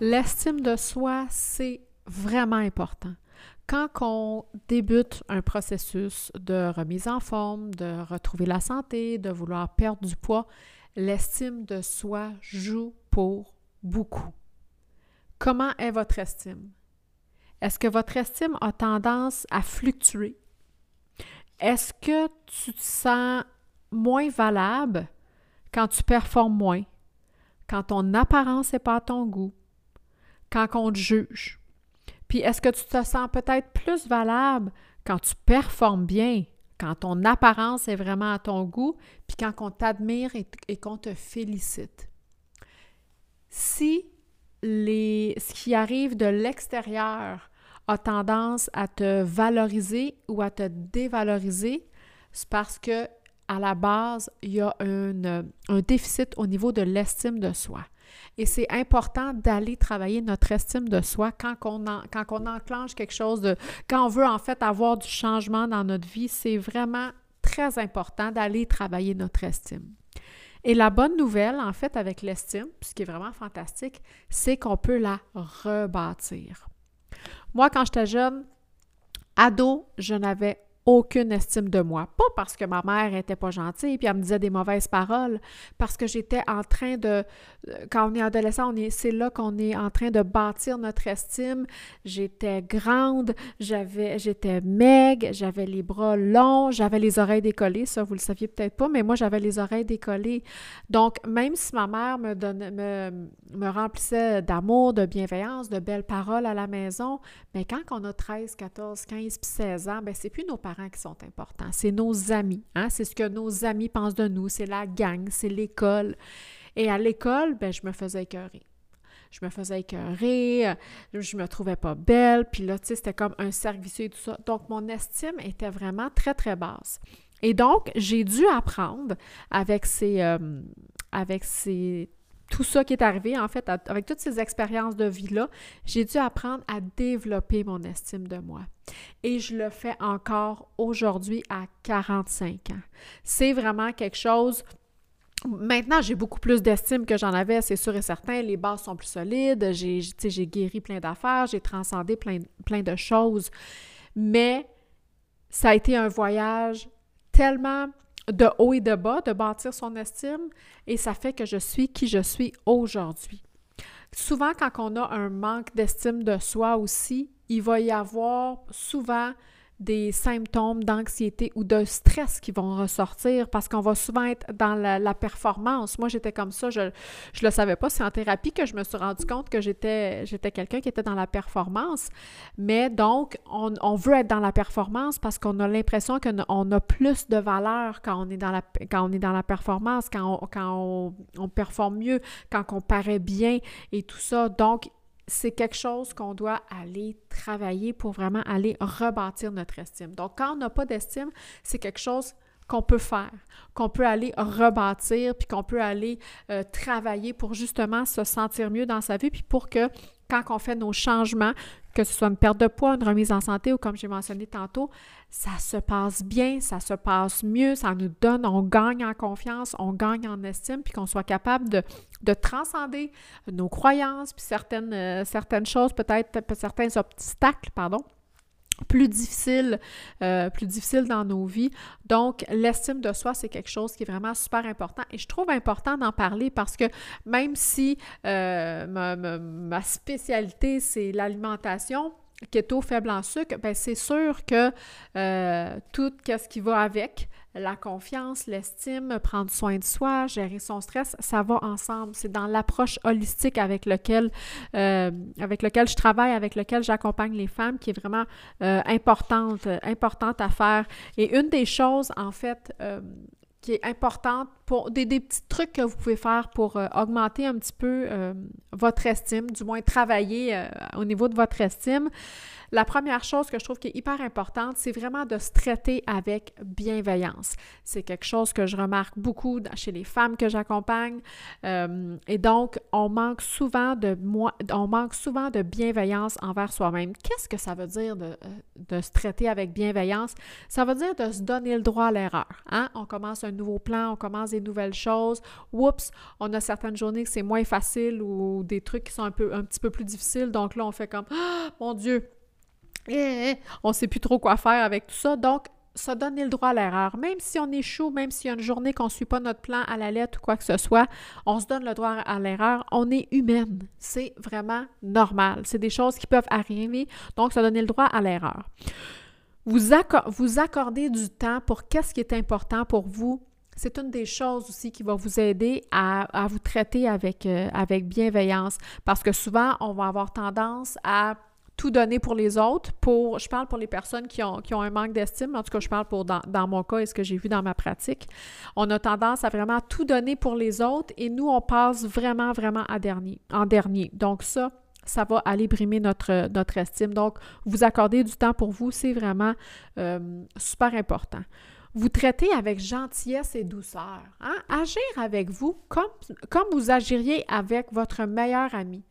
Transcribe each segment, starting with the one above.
L'estime de soi, c'est vraiment important. Quand on débute un processus de remise en forme, de retrouver la santé, de vouloir perdre du poids, l'estime de soi joue pour beaucoup. Comment est votre estime? Est-ce que votre estime a tendance à fluctuer? Est-ce que tu te sens moins valable quand tu performes moins, quand ton apparence n'est pas à ton goût, quand on te juge? Puis est-ce que tu te sens peut-être plus valable quand tu performes bien, quand ton apparence est vraiment à ton goût, puis quand on t'admire et, qu'on te félicite? Si ce qui arrive de l'extérieur a tendance à te valoriser ou à te dévaloriser, c'est parce que à la base, il y a un, un déficit au niveau de l'estime de soi. Et c'est important d'aller travailler notre estime de soi quand on, enclenche quelque chose. Quand on veut en fait avoir du changement dans notre vie, c'est vraiment très important d'aller travailler notre estime. Et la bonne nouvelle, en fait, avec l'estime, ce qui est vraiment fantastique, c'est qu'on peut la rebâtir. Moi, quand j'étais jeune, ado, je n'avais aucune estime de moi. Pas parce que ma mère était pas gentille puis elle me disait des mauvaises paroles, parce que j'étais en train de euh, quand on est adolescent, on est c'est là qu'on est en train de bâtir notre estime. J'étais grande, j'avais j'étais maigre, j'avais les bras longs, j'avais les oreilles décollées, ça vous le saviez peut-être pas, mais moi j'avais les oreilles décollées. Donc même si ma mère me donnait me, me remplissait d'amour, de bienveillance, de belles paroles à la maison, mais quand on a 13, 14, 15 puis 16 ans, ben c'est plus nos parents qui sont importants, c'est nos amis, hein? c'est ce que nos amis pensent de nous, c'est la gang, c'est l'école. Et à l'école, ben, je me faisais écœurer. Je me faisais écœurer, euh, je me trouvais pas belle, puis là, c'était comme un cercle vicieux et tout ça. Donc, mon estime était vraiment très, très basse. Et donc, j'ai dû apprendre avec ces, euh, avec ces tout ça qui est arrivé, en fait, avec toutes ces expériences de vie-là, j'ai dû apprendre à développer mon estime de moi. Et je le fais encore aujourd'hui à 45 ans. C'est vraiment quelque chose Maintenant, j'ai beaucoup plus d'estime que j'en avais, c'est sûr et certain. Les bases sont plus solides. J'ai, j'ai guéri plein d'affaires, j'ai transcendé plein, plein de choses. Mais ça a été un voyage tellement de haut et de bas, de bâtir son estime, et ça fait que je suis qui je suis aujourd'hui. Souvent, quand on a un manque d'estime de soi aussi, il va y avoir souvent des symptômes d'anxiété ou de stress qui vont ressortir parce qu'on va souvent être dans la, performance. Moi, j'étais comme ça, je ne le savais pas. C'est en thérapie que je me suis rendu compte que j'étais, quelqu'un qui était dans la performance. Mais donc, on, veut être dans la performance parce qu'on a l'impression qu'on a plus de valeur quand on est dans la, quand on est dans la performance, quand quand on, on performe mieux, quand on paraît bien et tout ça. Donc, c'est quelque chose qu'on doit aller travailler pour vraiment aller rebâtir notre estime. Donc, quand on n'a pas d'estime, c'est quelque chose qu'on peut faire, qu'on peut aller rebâtir, puis qu'on peut aller euh, travailler pour justement se sentir mieux dans sa vie, puis pour que quand on fait nos changements, que ce soit une perte de poids, une remise en santé ou comme j'ai mentionné tantôt, ça se passe bien, ça se passe mieux, ça nous donne, on gagne en confiance, on gagne en estime, puis qu'on soit capable de, de, transcender nos croyances, puis certaines, euh, certaines choses, peut-être certains obstacles, pardon, plus difficile, euh, plus difficile dans nos vies. Donc, l'estime de soi, c'est quelque chose qui est vraiment super important. Et je trouve important d'en parler parce que même si euh, ma, spécialité, c'est l'alimentation, keto faible en sucre, ben c'est sûr que euh, tout ce qui va avec, la confiance, l'estime, prendre soin de soi, gérer son stress, ça va ensemble. C'est dans l'approche holistique avec lequel, euh, avec lequel je travaille, avec lequel j'accompagne les femmes, qui est vraiment euh, importante, importante à faire. Et une des choses, en fait, qui est importante pour des, petits trucs que vous pouvez faire pour euh, augmenter un petit peu euh, votre estime, du moins travailler euh, au niveau de votre estime. La première chose que je trouve qui est hyper importante, c'est vraiment de se traiter avec bienveillance. C'est quelque chose que je remarque beaucoup chez les femmes que j'accompagne. et donc, on manque souvent de on manque souvent de bienveillance envers soi-même. Qu'est-ce que ça veut dire de, de, se traiter avec bienveillance? Ça veut dire de se donner le droit à l'erreur. Hein? On commence un nouveau plan, on commence des nouvelles choses. Oups, on a certaines journées que c'est moins facile ou des trucs qui sont un, peu, petit peu plus difficiles. Donc là, on fait comme ah, mon Dieu, eh, eh, on ne sait plus trop quoi faire avec tout ça. Donc, se donner le droit à l'erreur. Même si on échoue, même s'il y a une journée qu'on ne suit pas notre plan à la lettre ou quoi que ce soit, on se donne le droit à l'erreur. On est humaine. C'est vraiment normal. C'est des choses qui peuvent arriver. Donc, se donner le droit à l'erreur. Vous, vous accordez du temps pour qu'est-ce qui est important pour vous c'est une des choses aussi qui va vous aider à, vous traiter avec, euh, avec bienveillance parce que souvent, on va avoir tendance à tout donner pour les autres. Pour, je parle pour les personnes qui ont, qui ont un manque d'estime, en tout cas, je parle pour dans, mon cas et ce que j'ai vu dans ma pratique. On a tendance à vraiment tout donner pour les autres et nous, on passe vraiment, vraiment à dernier, en dernier. Donc ça, ça va aller brimer notre, notre estime. Donc, vous accorder du temps pour vous, c'est vraiment euh, super important vous traitez avec gentillesse et douceur. Hein? Agir avec vous comme, comme vous agiriez avec votre meilleur ami.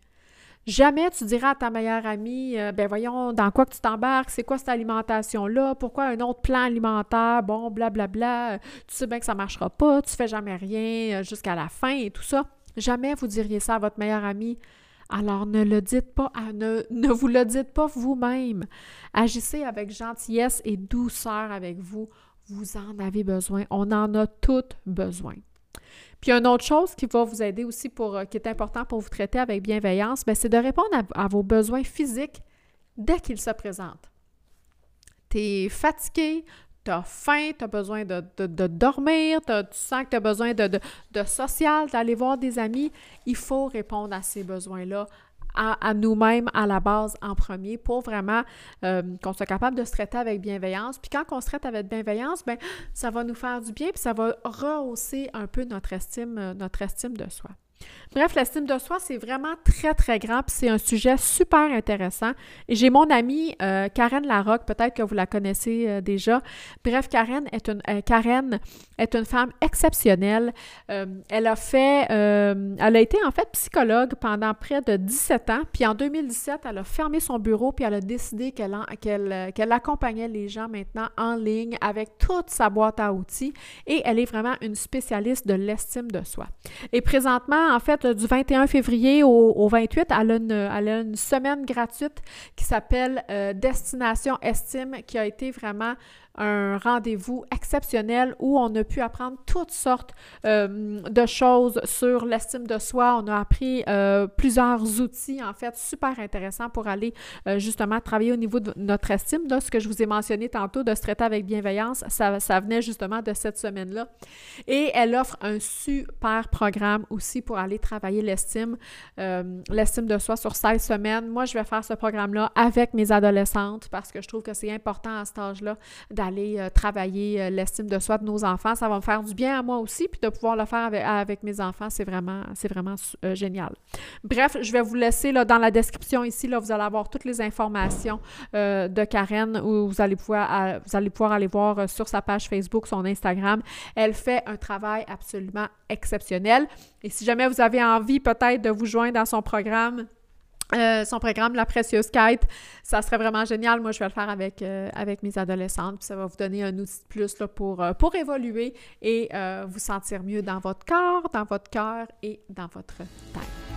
Jamais tu diras à ta meilleure amie, euh, ben voyons, dans quoi que tu t'embarques, c'est quoi cette alimentation-là, pourquoi un autre plan alimentaire, bon, blablabla, bla, bla, tu sais bien que ça ne marchera pas, tu fais jamais rien euh, jusqu'à la fin et tout ça. Jamais vous diriez ça à votre meilleure amie. Alors ne le dites pas, ne, ne vous le dites pas vous-même. Agissez avec gentillesse et douceur avec vous vous en avez besoin. On en a toutes besoin. Puis une autre chose qui va vous aider aussi pour, euh, qui est important pour vous traiter avec bienveillance, ben, c'est de répondre à, vos besoins physiques dès qu'ils se présentent. Tu es fatigué, tu as faim, tu as besoin de, dormir, tu sens que tu as besoin de, de social, d'aller voir des amis, il faut répondre à ces besoins-là à, nous-mêmes à la base en premier pour vraiment euh, qu'on soit capable de se traiter avec bienveillance. Puis quand on se traite avec bienveillance, ben ça va nous faire du bien, puis ça va rehausser un peu notre estime, euh, notre estime de soi. Bref, l'estime de soi, c'est vraiment très, très grand, c'est un sujet super intéressant. J'ai mon amie euh, Karen Larocque, peut-être que vous la connaissez euh, déjà. Bref, Karen est une, euh, Karen est une femme exceptionnelle. elle a fait, elle a été en fait psychologue pendant près de 17 ans, puis en 2017, elle a fermé son bureau, puis elle a décidé qu'elle qu'elle accompagnait les gens maintenant en ligne avec toute sa boîte à outils, et elle est vraiment une spécialiste de l'estime de soi. Et présentement, en fait, du 21 février au, 28, elle a, une, semaine gratuite qui s'appelle euh, Destination Estime, qui a été vraiment un rendez-vous exceptionnel où on a pu apprendre toutes sortes euh, de choses sur l'estime de soi. On a appris euh, plusieurs outils, en fait, super intéressants pour aller euh, justement travailler au niveau de notre estime. Là, ce que je vous ai mentionné tantôt, de se traiter avec bienveillance, ça, ça venait justement de cette semaine-là. Et elle offre un super programme aussi pour aller travailler l'estime, l'estime de soi sur 16 semaines. Moi, je vais faire ce programme-là avec mes adolescentes parce que je trouve que c'est important à cet âge-là aller euh, travailler euh, l'estime de soi de nos enfants. Ça va me faire du bien à moi aussi, puis de pouvoir le faire avec, mes enfants, c'est vraiment, c'est vraiment euh, génial. Bref, je vais vous laisser là, dans la description ici, là, vous allez avoir toutes les informations de Karen où vous allez pouvoir, vous allez pouvoir aller voir sur sa page Facebook, son Instagram. Elle fait un travail absolument exceptionnel. Et si jamais vous avez envie peut-être de vous joindre dans son programme, euh, son programme La Précieuse Quête, ça serait vraiment génial. Moi, je vais le faire avec, euh, mes adolescentes. Ça va vous donner un outil de plus pour, euh, pour évoluer et vous sentir mieux dans votre corps, dans votre cœur et dans votre tête.